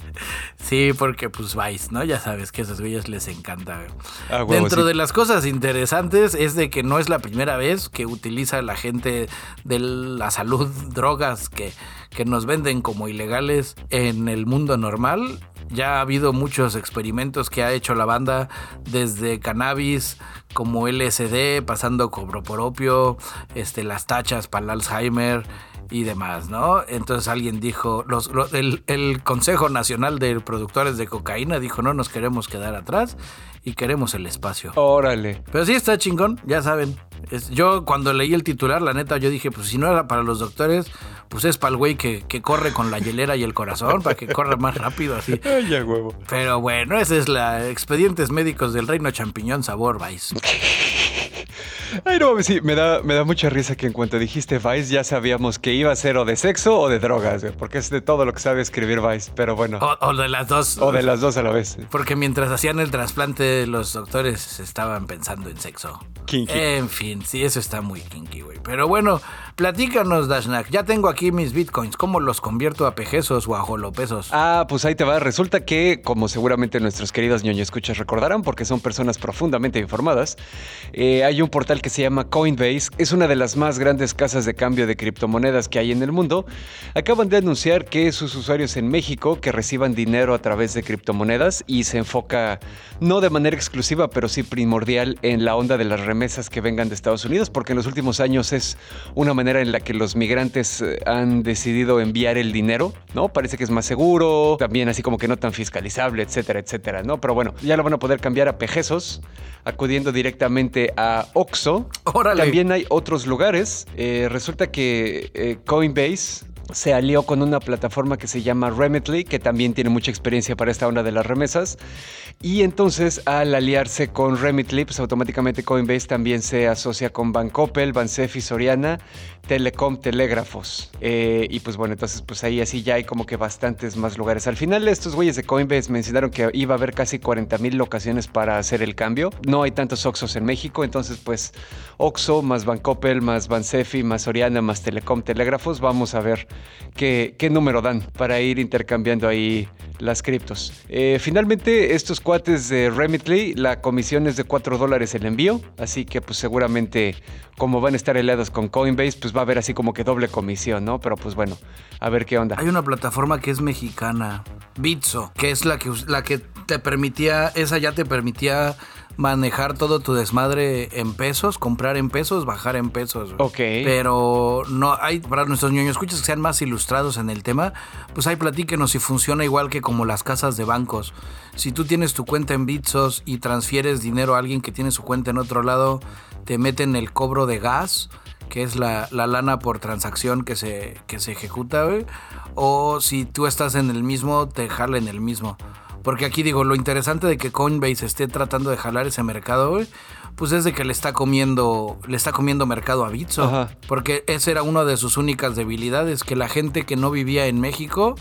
Sí, porque pues vais, ¿no? Ya sabes que a esos güeyes les encanta. Ah, huevo, Dentro sí. de las cosas interesantes es de que no es la primera vez que utiliza la gente de la salud drogas que, que nos venden como ilegales en el mundo normal. Ya ha habido muchos experimentos que ha hecho la banda desde cannabis como LSD, pasando cobro por opio, este, las tachas para el Alzheimer y demás, ¿no? Entonces alguien dijo, los, lo- el, el Consejo Nacional de Productores de Cocaína dijo, no nos queremos quedar atrás y queremos el espacio. Órale. Pero sí está chingón, ya saben. Es- yo cuando leí el titular, la neta, yo dije, pues si no era para los doctores, pues es para el güey que, que corre con la hielera y el corazón, para que corra más rápido así. *laughs* Ay, ya huevo. Pero bueno, esa es la expedientes médicos del reino champiñón sabor Vice. *laughs* Ay, no, sí, me da, me da mucha risa que en cuanto dijiste Vice ya sabíamos que iba a ser o de sexo o de drogas, güey, porque es de todo lo que sabe escribir Vice, pero bueno, O, o de las dos. o de las dos a la vez. Porque mientras hacían el trasplante, los doctores estaban pensando en sexo. Kinky. En fin, sí, eso está muy kinky, güey. Pero bueno, platícanos, Dashnak. Ya tengo aquí mis bitcoins. ¿Cómo los convierto a pejesos o a jolopesos? Ah, pues ahí te va. Resulta que, como seguramente nuestros queridos ñoño escuchas recordarán, porque son personas profundamente informadas, eh, hay un portal que se llama Coinbase. Es una de las más grandes casas de cambio de criptomonedas que hay en el mundo. Acaban de anunciar que sus usuarios en México que reciban dinero a través de criptomonedas y se enfoca no de manera exclusiva, pero sí primordial en la onda de las remesas que vengan de Estados Unidos, porque en los últimos años es una manera en la que los migrantes eh, han decidido enviar el dinero, ¿no? Parece que es más seguro, también así como que no tan fiscalizable, etcétera, etcétera, ¿no? Pero bueno, ya lo van a poder cambiar a pejesos, acudiendo directamente a Oxo. Órale. También hay otros lugares. Eh, resulta que eh, Coinbase se alió con una plataforma que se llama Remitly, que también tiene mucha experiencia para esta onda de las remesas. Y entonces, al aliarse con Remitly, pues automáticamente Coinbase también se asocia con Bancoppel, Bansefi, Soriana, Telecom, Telégrafos. Eh, y pues bueno, entonces pues ahí así ya hay como que bastantes más lugares. Al final estos güeyes de Coinbase mencionaron que iba a haber casi 40 mil locaciones para hacer el cambio. No hay tantos Oxos en México, entonces pues Oxo más Bancoppel, más Bansefi, más Soriana, más Telecom, Telégrafos. Vamos a ver qué, número dan para ir intercambiando ahí las criptos. Eh, finalmente, estos cuates de Remitly, la comisión es de 4 dólares el envío, así que pues seguramente como van a estar aliados con Coinbase, pues va a haber así como que doble comisión, ¿no? Pero pues bueno, a ver qué onda. Hay una plataforma que es mexicana, Bitso, que es la que, la que te permitía, esa ya te permitía manejar todo tu desmadre en pesos, comprar en pesos, bajar en pesos. Ok. Pero no hay, para nuestros niños escuchas que sean más ilustrados en el tema, pues ahí platíquenos si funciona igual que como las casas de bancos. Si tú tienes tu cuenta en Bitsos y transfieres dinero a alguien que tiene su cuenta en otro lado, te meten el cobro de gas, que es la, la lana por transacción que se, que se ejecuta, güey. O si tú estás en el mismo, te jala en el mismo. Porque aquí digo, lo interesante de que Coinbase esté tratando de jalar ese mercado, güey, pues es de que le está comiendo, le está comiendo mercado a Bitso. Ajá. Porque esa era una de sus únicas debilidades, que la gente que no vivía en México,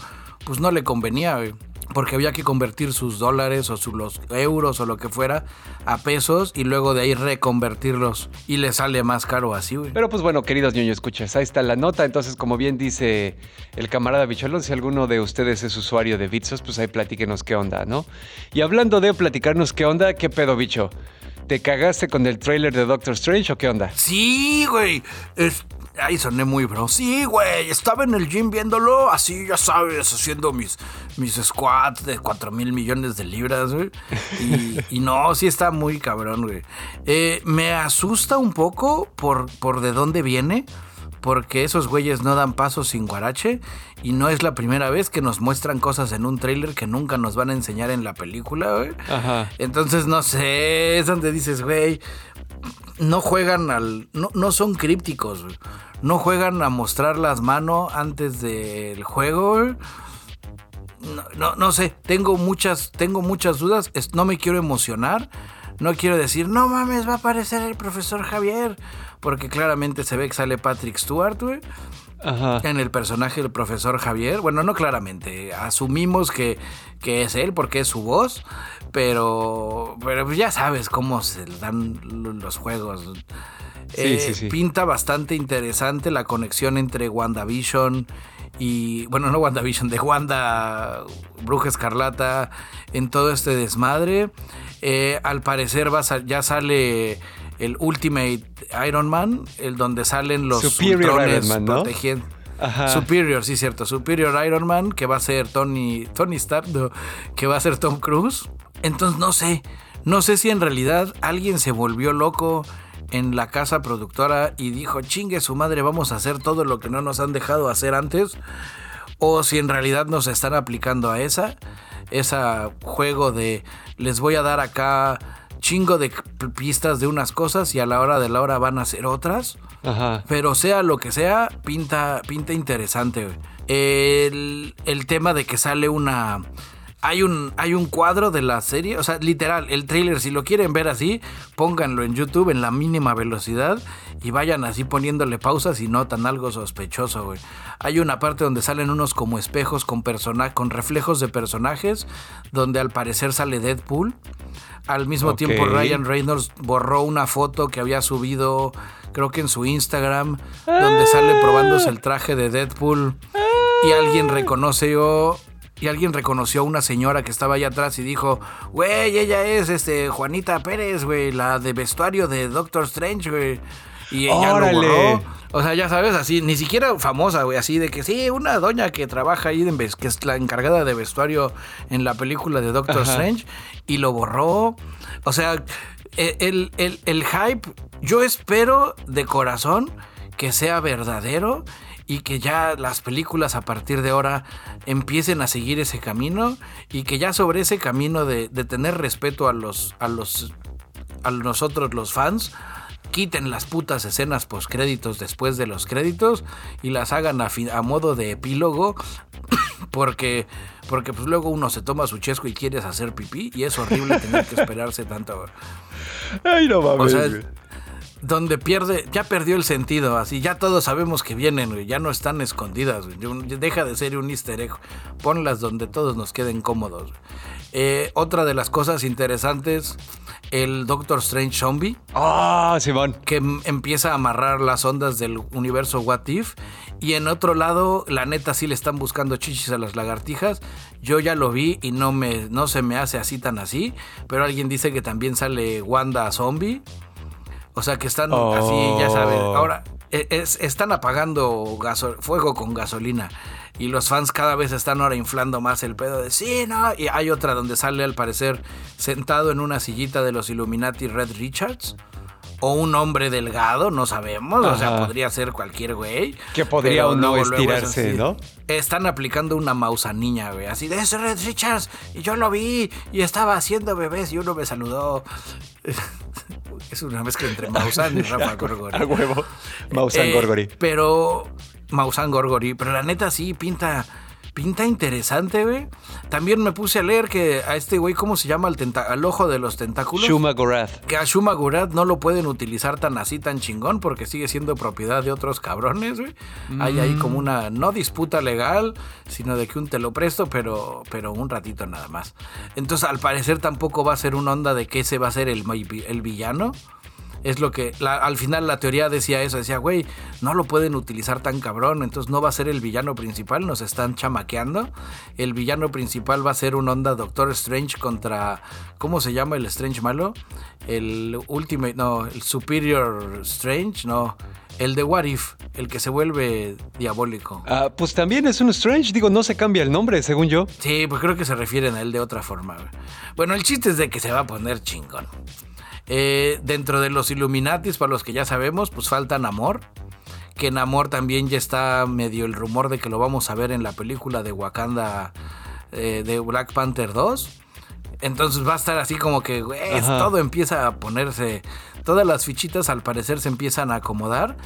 pues no le convenía, güey. Porque había que convertir sus dólares o sus los euros o lo que fuera a pesos y luego de ahí reconvertirlos. Y le sale más caro así, güey. Pero pues bueno, queridos ñoño escuchas, ahí está la nota. Entonces, como bien dice el camarada Bicholón, si alguno de ustedes es usuario de Bitsos, pues ahí platíquenos qué onda, ¿no? Y hablando de platicarnos qué onda, ¿qué pedo, bicho? ¿Te cagaste con el trailer de Doctor Strange o qué onda? Sí, güey. Es- Ahí soné muy bro. Sí, güey. Estaba en el gym viéndolo, así, ya sabes, haciendo mis, mis squats de 4 mil millones de libras, güey. Y, y no, sí está muy cabrón, güey. Eh, me asusta un poco por, por de dónde viene. Porque esos güeyes no dan pasos sin guarache. Y no es la primera vez que nos muestran cosas en un tráiler que nunca nos van a enseñar en la película, güey. Ajá. Entonces, no sé, es donde dices, güey, no juegan al. No, no son crípticos, güey. No juegan a mostrar las manos antes del juego, güey. No, no, no sé, tengo muchas, tengo muchas dudas. No me quiero emocionar. No quiero decir, no mames, va a aparecer el profesor Javier. Porque claramente se ve que sale Patrick Stewart, güey Ajá. en el personaje del profesor Javier. Bueno, no claramente. Asumimos que, que es él porque es su voz. Pero, pero pues ya sabes cómo se dan lo- los juegos. Eh, sí, sí. Pinta bastante interesante la conexión entre WandaVision y. Bueno, no WandaVision, de Wanda Bruja Escarlata en todo este desmadre. Eh, al parecer va a ya sale el Ultimate Iron Man, el donde salen los Superior Iron Man, ¿no? Ajá. Superior, sí, cierto. Superior Iron Man, que va a ser Tony, Tony Stark, no, que va a ser Tom Cruise. Entonces, no sé. No sé si en realidad alguien se volvió loco en la casa productora y dijo, chingue su madre, vamos a hacer todo lo que no nos han dejado hacer antes. O si en realidad nos están aplicando a esa. Esa juego de les voy a dar acá chingo de pistas de unas cosas y a la hora de la hora van a ser otras. Ajá. Pero sea lo que sea, pinta, pinta interesante. El, el tema de que sale una hay un, hay un cuadro de la serie, o sea, literal, el trailer, si lo quieren ver así, pónganlo en YouTube en la mínima velocidad y vayan así poniéndole pausas y notan algo sospechoso, güey. Hay una parte donde salen unos como espejos con, con reflejos de personajes, donde al parecer sale Deadpool. Al mismo tiempo Ryan Reynolds borró una foto que había subido, creo que en su Instagram, donde sale probándose el traje de Deadpool y alguien reconoció y alguien reconoció a una señora que estaba allá atrás y dijo, güey, ella es este Juanita Pérez, güey, la de vestuario de Doctor Strange, güey. Y ella lo borró. O sea, ya sabes, así, ni siquiera famosa, güey, así de que sí, una doña que trabaja ahí, en, que es la encargada de vestuario en la película de Doctor Strange, y lo borró. O sea, e, el, el, el hype, yo espero de corazón que sea verdadero y que ya las películas a partir de ahora empiecen a seguir ese camino y que ya sobre ese camino de, tener respeto a los a los a nosotros los fans quiten las putas escenas post créditos después de los créditos y las hagan a, a modo de epílogo *coughs* porque porque pues luego uno se toma su chesco y quieres hacer pipí y es horrible tener que esperarse tanto. Ay, no mames donde pierde, ya perdió el sentido, así ya todos sabemos que vienen, ya no están escondidas, deja de ser un easter egg, ponlas donde todos nos queden cómodos. Eh, otra de las cosas interesantes, el Doctor Strange Zombie. Ah, Simón. Que empieza a amarrar las ondas del universo What If. Y en otro lado, la neta sí le están buscando chichis a las lagartijas. Yo ya lo vi y no, me, no se me hace así tan así. Pero alguien dice que también sale Wanda Zombie. O sea que están así, ya sabes. Oh. Ahora, e, están apagando fuego con gasolina. Y los fans cada vez están ahora inflando más el pedo de sí, no. Y hay otra donde sale al parecer sentado en una sillita de los Illuminati Red Richards. O un hombre delgado, no sabemos. O sea, podría ser cualquier güey. Que podría o no estirarse, ¿no? Están aplicando una mausa niña, güey. Así de ese Red Richards. Y yo lo vi. Y estaba haciendo bebés. Y uno me saludó. *laughs* Es una mezcla entre Maussan y *laughs* Rafa Gorgori. A huevo. Maussan eh, Gorgori. Pero. Maussan Gorgori. Pero la neta sí pinta pinta interesante, güey. También me puse a leer que a este güey, ¿cómo se llama? Al, al ojo de los tentáculos. Shuma Gorath. Que a Shuma Gorath no lo pueden utilizar tan así, tan chingón, porque sigue siendo propiedad de otros cabrones, güey. Hay ahí como mm. una, no disputa legal, sino de que un te lo presto, pero, pero un ratito nada más. Entonces, al parecer tampoco va a ser una onda de que ese va a ser el, el villano. Es lo que al final la teoría decía eso, decía, güey, no lo pueden utilizar tan cabrón, entonces no va a ser el villano principal, nos están chamaqueando. El villano principal va a ser un onda Doctor Strange contra, ¿cómo se llama el Strange malo? El Ultimate, no, el Superior Strange, no. El de What If, el que se vuelve diabólico. Ah, pues también es un Strange, digo, no se cambia el nombre, según yo. Sí, pues creo que se refieren a él de otra forma. Bueno, el chiste es de que se va a poner chingón. Eh, dentro de los Illuminatis, para los que ya sabemos, pues falta Namor. Que Namor también ya está medio el rumor de que lo vamos a ver en la película de Wakanda eh, de Black Panther 2. Entonces va a estar así como que todo empieza a ponerse, todas las fichitas al parecer se empiezan a acomodar.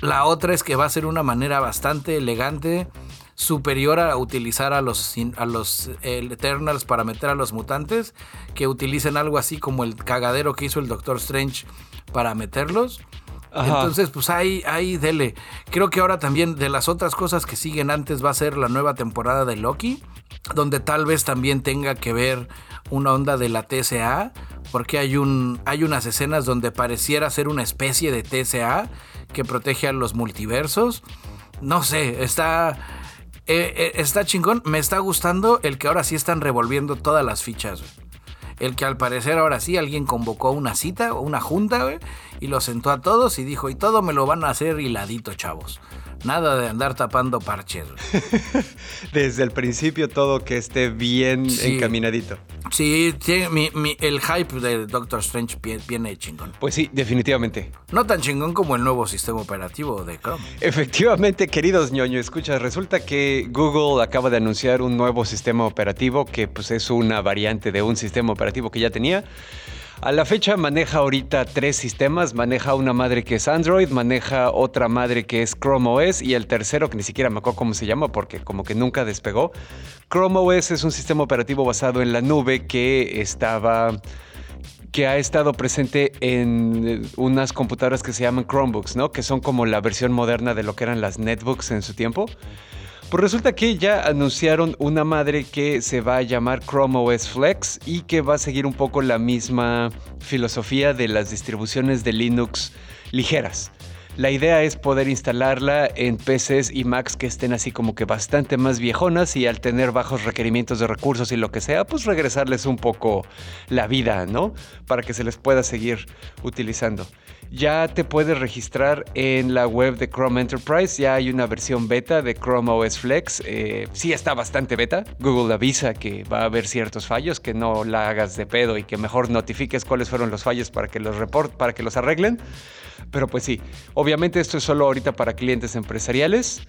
La otra es que va a ser una manera bastante elegante superior a utilizar a los, a los Eternals para meter a los mutantes, que utilicen algo así como el cagadero que hizo el Doctor Strange para meterlos. Entonces, pues ahí, ahí, dele. Creo que ahora también de las otras cosas que siguen antes va a ser la nueva temporada de Loki, donde tal vez también tenga que ver una onda de la TSA, porque hay, un, hay unas escenas donde pareciera ser una especie de TSA que protege a los multiversos. No sé, está eh, eh, está chingón. Me está gustando el que ahora sí están revolviendo todas las fichas. El que al parecer ahora sí alguien convocó una cita o una junta, y lo sentó a todos y dijo, y todo me lo van a hacer hiladito, chavos. Nada de andar tapando parches. *laughs* Desde el principio todo que esté bien encaminadito. Sí, el hype de Doctor Strange viene chingón. Pues sí, definitivamente. No tan chingón como el nuevo sistema operativo de Chrome. Efectivamente, queridos ñoño, escucha, resulta que Google acaba de anunciar un nuevo sistema operativo que pues es una variante de un sistema operativo que ya tenía. A la fecha maneja ahorita tres sistemas, maneja una madre que es Android, maneja otra madre que es Chrome OS y el tercero que ni siquiera me acuerdo cómo se llama porque como que nunca despegó. Chrome OS es un sistema operativo basado en la nube que estaba que ha estado presente en unas computadoras que se llaman Chromebooks, ¿no? Que son como la versión moderna de lo que eran las netbooks en su tiempo. Pues resulta que ya anunciaron una madre que se va a llamar Chrome OS Flex y que va a seguir un poco la misma filosofía de las distribuciones de Linux ligeras. La idea es poder instalarla en PCs y Macs que estén así como que bastante más viejonas y al tener bajos requerimientos de recursos y lo que sea, pues regresarles un poco la vida, ¿no? Para que se les pueda seguir utilizando ya te puedes registrar en la web de Chrome Enterprise. Ya hay una versión beta de Chrome OS Flex. Eh, sí está bastante beta. Google avisa que va a haber ciertos fallos, que no la hagas de pedo y que mejor notifiques cuáles fueron los fallos para que los report, para que los arreglen. Pero pues sí, obviamente esto es solo ahorita para clientes empresariales.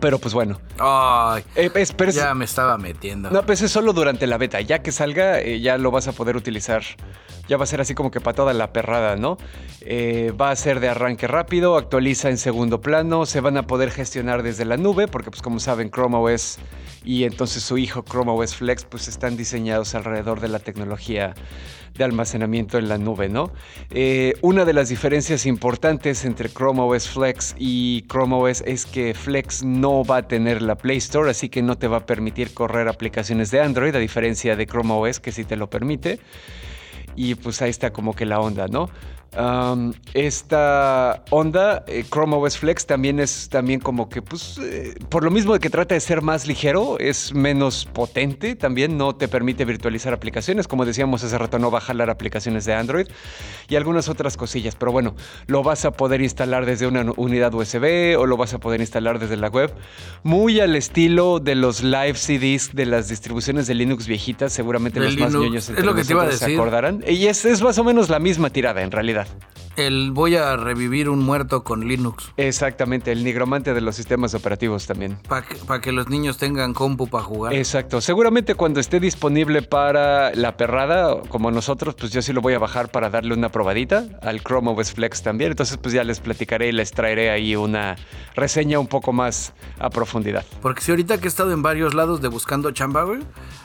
Pero pues bueno. Ay, eh, ya me estaba metiendo. No, pues es solo durante la beta. Ya que salga, eh, ya lo vas a poder utilizar. Ya va a ser así como que para toda la perrada, ¿no? Eh, va a ser de arranque rápido, actualiza en segundo plano, se van a poder gestionar desde la nube, porque pues como saben, Chrome OS y entonces su hijo Chrome OS Flex pues están diseñados alrededor de la tecnología de almacenamiento en la nube, ¿no? Eh, una de las diferencias importantes entre Chrome OS Flex y Chrome OS es que Flex no va a tener la Play Store, así que no te va a permitir correr aplicaciones de Android, a diferencia de Chrome OS que sí te lo permite. Y pues ahí está como que la onda, ¿no? Esta onda, eh, Chrome OS Flex, también es también como que, pues, eh, por lo mismo de que trata de ser más ligero, es menos potente, también no te permite virtualizar aplicaciones, como decíamos hace rato, no va a jalar aplicaciones de Android y algunas otras cosillas, pero bueno, lo vas a poder instalar desde una unidad USB o lo vas a poder instalar desde la web, muy al estilo de los live CDs de las distribuciones de Linux viejitas, seguramente los más niños es lo que te iba a decir. se acordarán, y es, es más o menos la misma tirada en realidad. El voy a revivir un muerto con Linux. Exactamente, el nigromante de los sistemas operativos también. Para que, que, los niños tengan compu para jugar. Exacto, seguramente cuando esté disponible para la perrada, como nosotros, pues yo sí lo voy a bajar para darle una probadita al Chrome OS Flex también. Entonces pues ya les platicaré y les traeré ahí una reseña un poco más a profundidad. Porque si ahorita que he estado en varios lados de buscando chamba,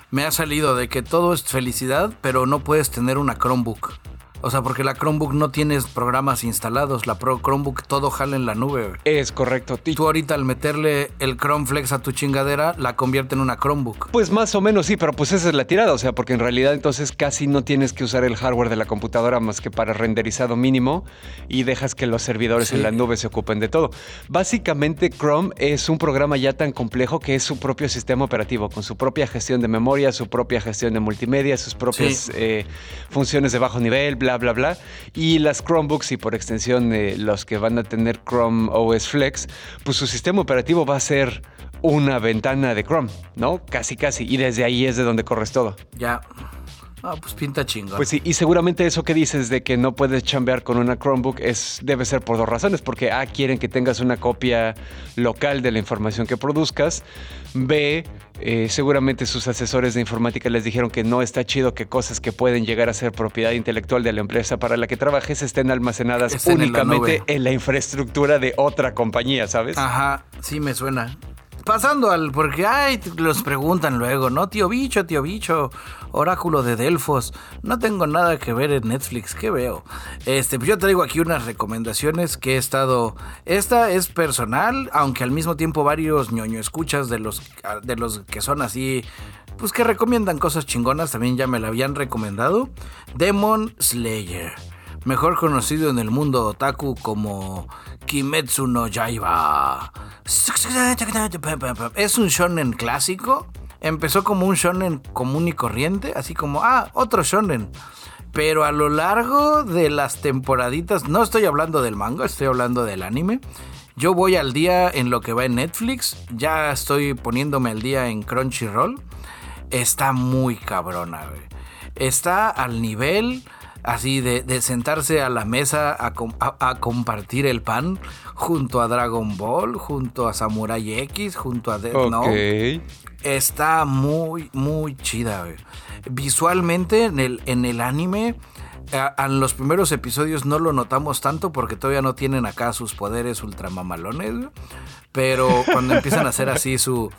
me ha salido de que todo es felicidad, pero no puedes tener una Chromebook. O sea, porque la Chromebook no tienes programas instalados, la Pro Chromebook todo jala en la nube. Es correcto. Tú ahorita al meterle el Chrome Flex a tu chingadera, la convierte en una Chromebook. Pues más o menos sí, pero pues esa es la tirada, o sea, porque en realidad entonces casi no tienes que usar el hardware de la computadora más que para renderizado mínimo y dejas que los servidores en la nube se ocupen de todo. Básicamente Chrome es un programa ya tan complejo que es su propio sistema operativo, con su propia gestión de memoria, su propia gestión de multimedia, sus propias eh, funciones de bajo nivel, bla, bla, bla, Y las Chromebooks y por extensión eh, los que van a tener Chrome OS Flex, pues su sistema operativo va a ser una ventana de Chrome, ¿no? Casi, casi. Y desde ahí es de donde corres todo. Ya. Ah, pues pinta chingón. Pues sí, y seguramente eso que dices de que no puedes chambear con una Chromebook es, debe ser por dos razones. Porque A, quieren que tengas una copia local de la información que produzcas. B, eh, seguramente sus asesores de informática les dijeron que no está chido que cosas que pueden llegar a ser propiedad intelectual de la empresa para la que trabajes estén almacenadas únicamente en la infraestructura de otra compañía, ¿sabes? Ajá, sí me suena pasando al. Porque, ay, los preguntan luego, ¿no? Tío bicho, tío bicho, oráculo de Delfos. No tengo nada que ver en Netflix, ¿qué veo? Este, pues yo traigo aquí unas recomendaciones que he estado. Esta es personal, aunque al mismo tiempo varios ñoño escuchas de los, de los que son así. Pues que recomiendan cosas chingonas, también ya me la habían recomendado. Demon Slayer mejor conocido en el mundo otaku como Kimetsu no Yaiba. Es un shonen clásico. Empezó como un shonen común y corriente, así como, ah, otro shonen. Pero a lo largo de las temporaditas, no estoy hablando del manga, estoy hablando del anime. Yo voy al día en lo que va en Netflix, ya estoy poniéndome al día en Crunchyroll. Está muy cabrona, Está al nivel así de, sentarse a la mesa a, compartir el pan junto a Dragon Ball, junto a Samurai X, junto a Death Note. Está muy, muy chida. Visualmente en el, en el anime en los primeros episodios no lo notamos tanto porque todavía no tienen acá sus poderes ultramamalones. Pero cuando empiezan a hacer así su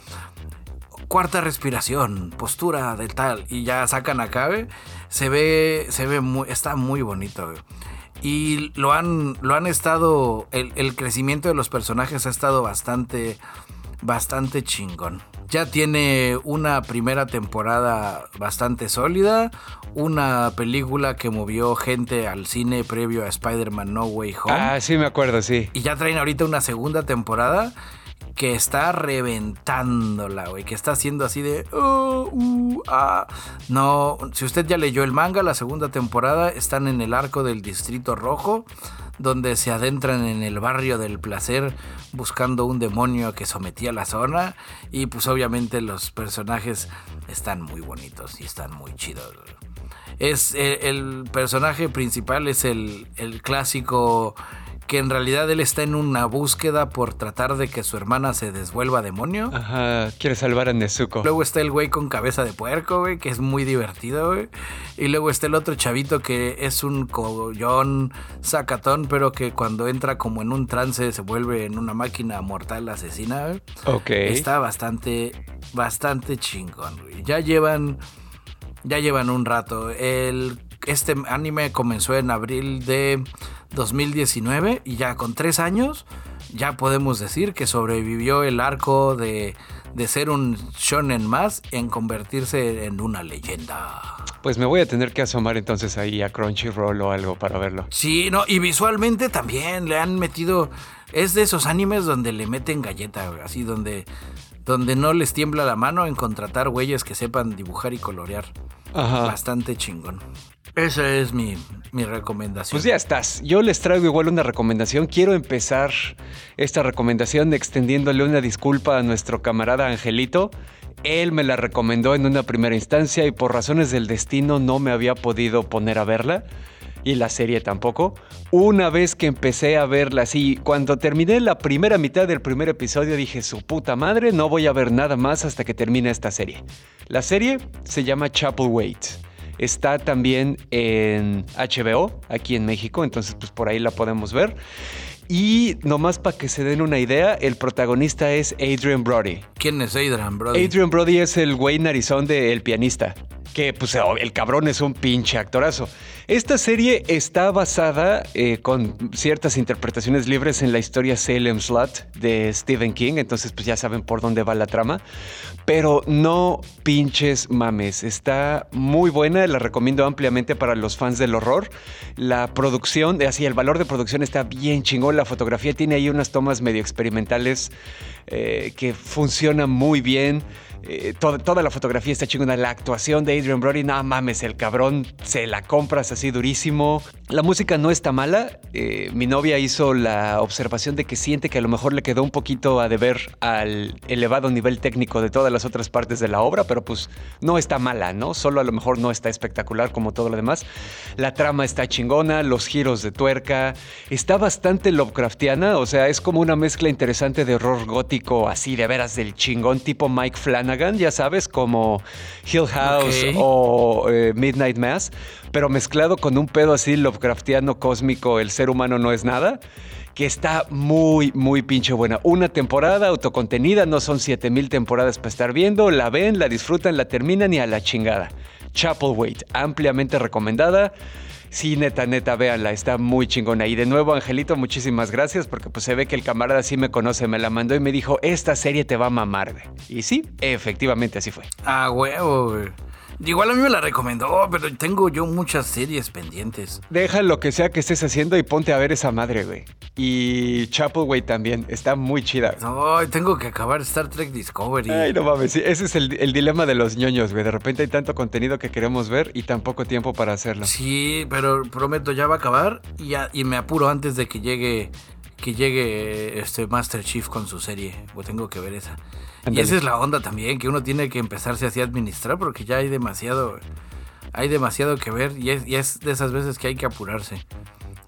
cuarta respiración, postura de tal, y ya sacan acá, se ve, se ve muy, está muy bonito. Y lo han, lo han estado, el, el crecimiento de los personajes ha estado bastante, bastante chingón ya tiene una primera temporada bastante sólida, una película que movió gente al cine previo a Spider-Man No Way Home. Ah, sí me acuerdo, sí. Y ya traen ahorita una segunda temporada que está reventándola, güey, que está haciendo así de... Oh, uh, ah. No, si usted ya leyó el manga, la segunda temporada están en el arco del Distrito Rojo donde se adentran en el barrio del placer buscando un demonio que sometía la zona y pues obviamente los personajes están muy bonitos y están muy chidos. Es eh, el, personaje principal es el, el clásico que en realidad él está en una búsqueda por tratar de que su hermana se desvuelva demonio. Ajá, quiere salvar a Nezuko. Luego está el güey con cabeza de puerco, güey, que es muy divertido, güey. Y luego está el otro chavito que es un collón sacatón, pero que cuando entra como en un trance se vuelve en una máquina mortal asesina, güey. Ok. Está bastante, bastante chingón, güey. Ya llevan, ya llevan un rato. El, este anime comenzó en abril de 2019 y ya con tres años ya podemos decir que sobrevivió el arco de, de ser un shonen más en convertirse en una leyenda. Pues me voy a tener que asomar entonces ahí a Crunchyroll o algo para verlo. Sí, no, y visualmente también le han metido. Es de esos animes donde le meten galleta, así donde, donde no les tiembla la mano en contratar güeyes que sepan dibujar y colorear. Ajá. Bastante chingón. Esa es mi, mi, recomendación. Pues ya estás. Yo les traigo igual una recomendación. Quiero empezar esta recomendación extendiéndole una disculpa a nuestro camarada Angelito. Él me la recomendó en una primera instancia y por razones del destino no me había podido poner a verla. Y la serie tampoco. Una vez que empecé a verla así, cuando terminé la primera mitad del primer episodio dije, su puta madre, no voy a ver nada más hasta que termine esta serie. La serie se llama Chapel Wait Está también en HBO, aquí en México, entonces pues por ahí la podemos ver. Y nomás para que se den una idea, el protagonista es Adrian Brody. ¿Quién es Adrian Brody? Adrian Brody es el güey narizón de El pianista que pues el cabrón es un pinche actorazo. Esta serie está basada eh, con ciertas interpretaciones libres en la historia Salem Slot de Stephen King, entonces pues ya saben por dónde va la trama, pero no pinches mames, está muy buena, la recomiendo ampliamente para los fans del horror. La producción, así el valor de producción está bien chingón, la fotografía tiene ahí unas tomas medio experimentales eh, que funcionan muy bien. Eh, toda, la fotografía está chingona. La actuación de Adrian Brody, no mames, el cabrón se la compras así durísimo. La música no está mala. Eh, mi novia hizo la observación de que siente que a lo mejor le quedó un poquito a deber al elevado nivel técnico de todas las otras partes de la obra, pero pues no está mala, ¿no? Solo a lo mejor no está espectacular como todo lo demás. La trama está chingona, los giros de tuerca. Está bastante Lovecraftiana, o sea, es como una mezcla interesante de horror gótico, así de veras del chingón, tipo Mike Flanagan ya sabes, como Hill House o eh, Midnight Mass, pero mezclado con un pedo así Lovecraftiano cósmico, el ser humano no es nada que está muy, muy pinche buena. Una temporada autocontenida, no son 7000 temporadas para estar viendo, la ven, la disfrutan, la terminan y a la chingada. Chapel Wait, ampliamente recomendada. Sí, neta, neta, véanla, está muy chingona. Y de nuevo, Angelito, muchísimas gracias porque pues se ve que el camarada sí me conoce, me la mandó y me dijo, esta serie te va a mamar, Y sí, efectivamente así fue. Ah, huevo. Igual a mí me la recomendó, pero tengo yo muchas series pendientes. Deja lo que sea que estés haciendo y ponte a ver esa madre, güey. Y Chapel, güey, también. Está muy chida. No, tengo que acabar Star Trek Discovery. Ay, no mames. ese es el, dilema de los ñoños, güey. De repente hay tanto contenido que queremos ver y tan poco tiempo para hacerlo. Sí, pero prometo, ya va a acabar y, ya, y me apuro antes de que llegue que llegue este Master Chief con su serie. Pues tengo que ver esa. Y esa es la onda también, que uno tiene que empezarse así a administrar porque ya hay demasiado, hay demasiado que ver y es, y es de esas veces que hay que apurarse.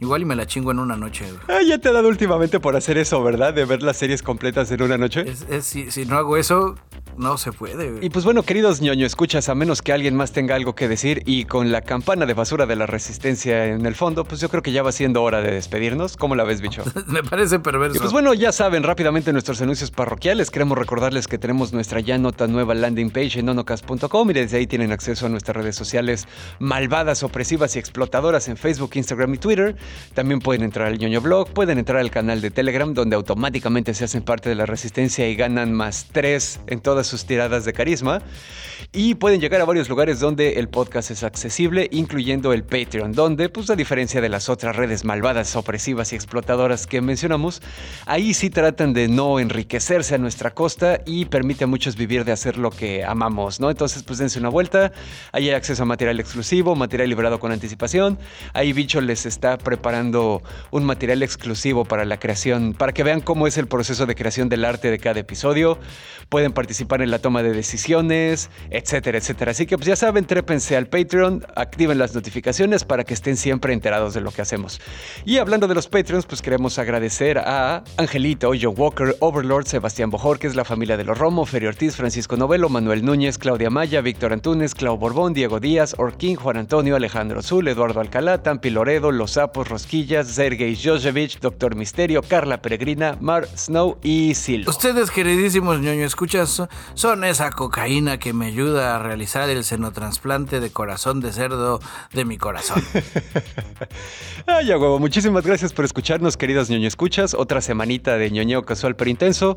Igual y me la chingo en una noche. Ah, ya te ha dado últimamente por hacer eso, ¿verdad? De ver las series completas en una noche. Es, si, si, no hago eso, No se puede. Y pues bueno, queridos ñoño, escuchas, a menos que alguien más tenga algo que decir y con la campana de basura de la resistencia en el fondo, pues yo creo que ya va siendo hora de despedirnos. ¿Cómo la ves, bicho? *laughs* Me parece perverso. Y pues bueno, ya saben rápidamente nuestros anuncios parroquiales. Queremos recordarles que tenemos nuestra ya nota nueva landing page en nonocast.com y desde ahí tienen acceso a nuestras redes sociales malvadas, opresivas y explotadoras en Facebook, Instagram y Twitter. También pueden entrar al ñoño blog, pueden entrar al canal de Telegram donde automáticamente se hacen parte de la resistencia y ganan más tres en todas sus tiradas de carisma. Y pueden llegar a varios lugares donde el podcast es accesible, incluyendo el Patreon, donde, pues a diferencia de las otras redes malvadas, opresivas y explotadoras que mencionamos, ahí sí tratan de no enriquecerse a nuestra costa y permite a muchos vivir de hacer lo que amamos, ¿no? Entonces, pues dense una vuelta, ahí hay acceso a material exclusivo, material liberado con anticipación, ahí Bicho les está preparando un material exclusivo para la creación, para que vean cómo es el proceso de creación del arte de cada episodio, pueden participar en la toma de decisiones, etcétera, etcétera. Así que pues ya saben, trépense al Patreon, activen las notificaciones para que estén siempre enterados de lo que hacemos. Y hablando de los Patreons, pues queremos agradecer a Angelito, John Walker, Overlord, Sebastián Bojorquez, la familia de los Romo, Ferio Ortiz, Francisco Novelo, Manuel Núñez, Claudia Maya, Víctor Antunes, Clau Borbón, Diego Díaz, Orquín, Juan Antonio, Alejandro Zul, Eduardo Alcalá, Tampi Loredo, Los Sapos, Rosquillas, Sergei Josevich, Doctor Misterio, Carla Peregrina, Mar Snow y Silo. Ustedes, queridísimos ñoño escuchas, son esa cocaína que me ayuda a realizar el senotransplante de corazón de cerdo de mi corazón. *laughs* Ay, huevo, muchísimas gracias por escucharnos, queridos ñoño escuchas. Otra semanita de ñoñeo casual pero intenso.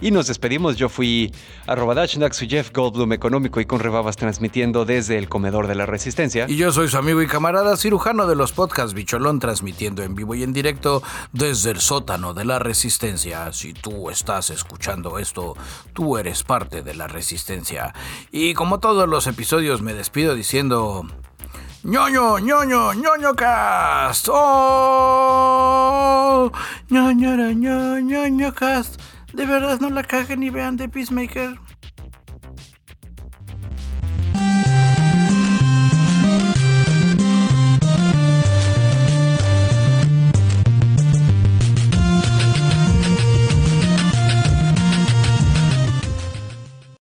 Y nos despedimos. Yo fui arroba Dashnak, soy Jeff Goldblum económico y con rebabas transmitiendo desde el comedor de la resistencia. Y yo soy su amigo y camarada cirujano de los podcasts Bicholón, transmitiendo en vivo y en directo desde el sótano de la resistencia. Si tú estás escuchando esto, tú eres parte de la resistencia. Y como todos los episodios me despido diciendo... ñoño, ñoño, ñoño cast. Oh, ñoño, ñoño, ñoño cast. De verdad no la caguen y vean de Peacemaker.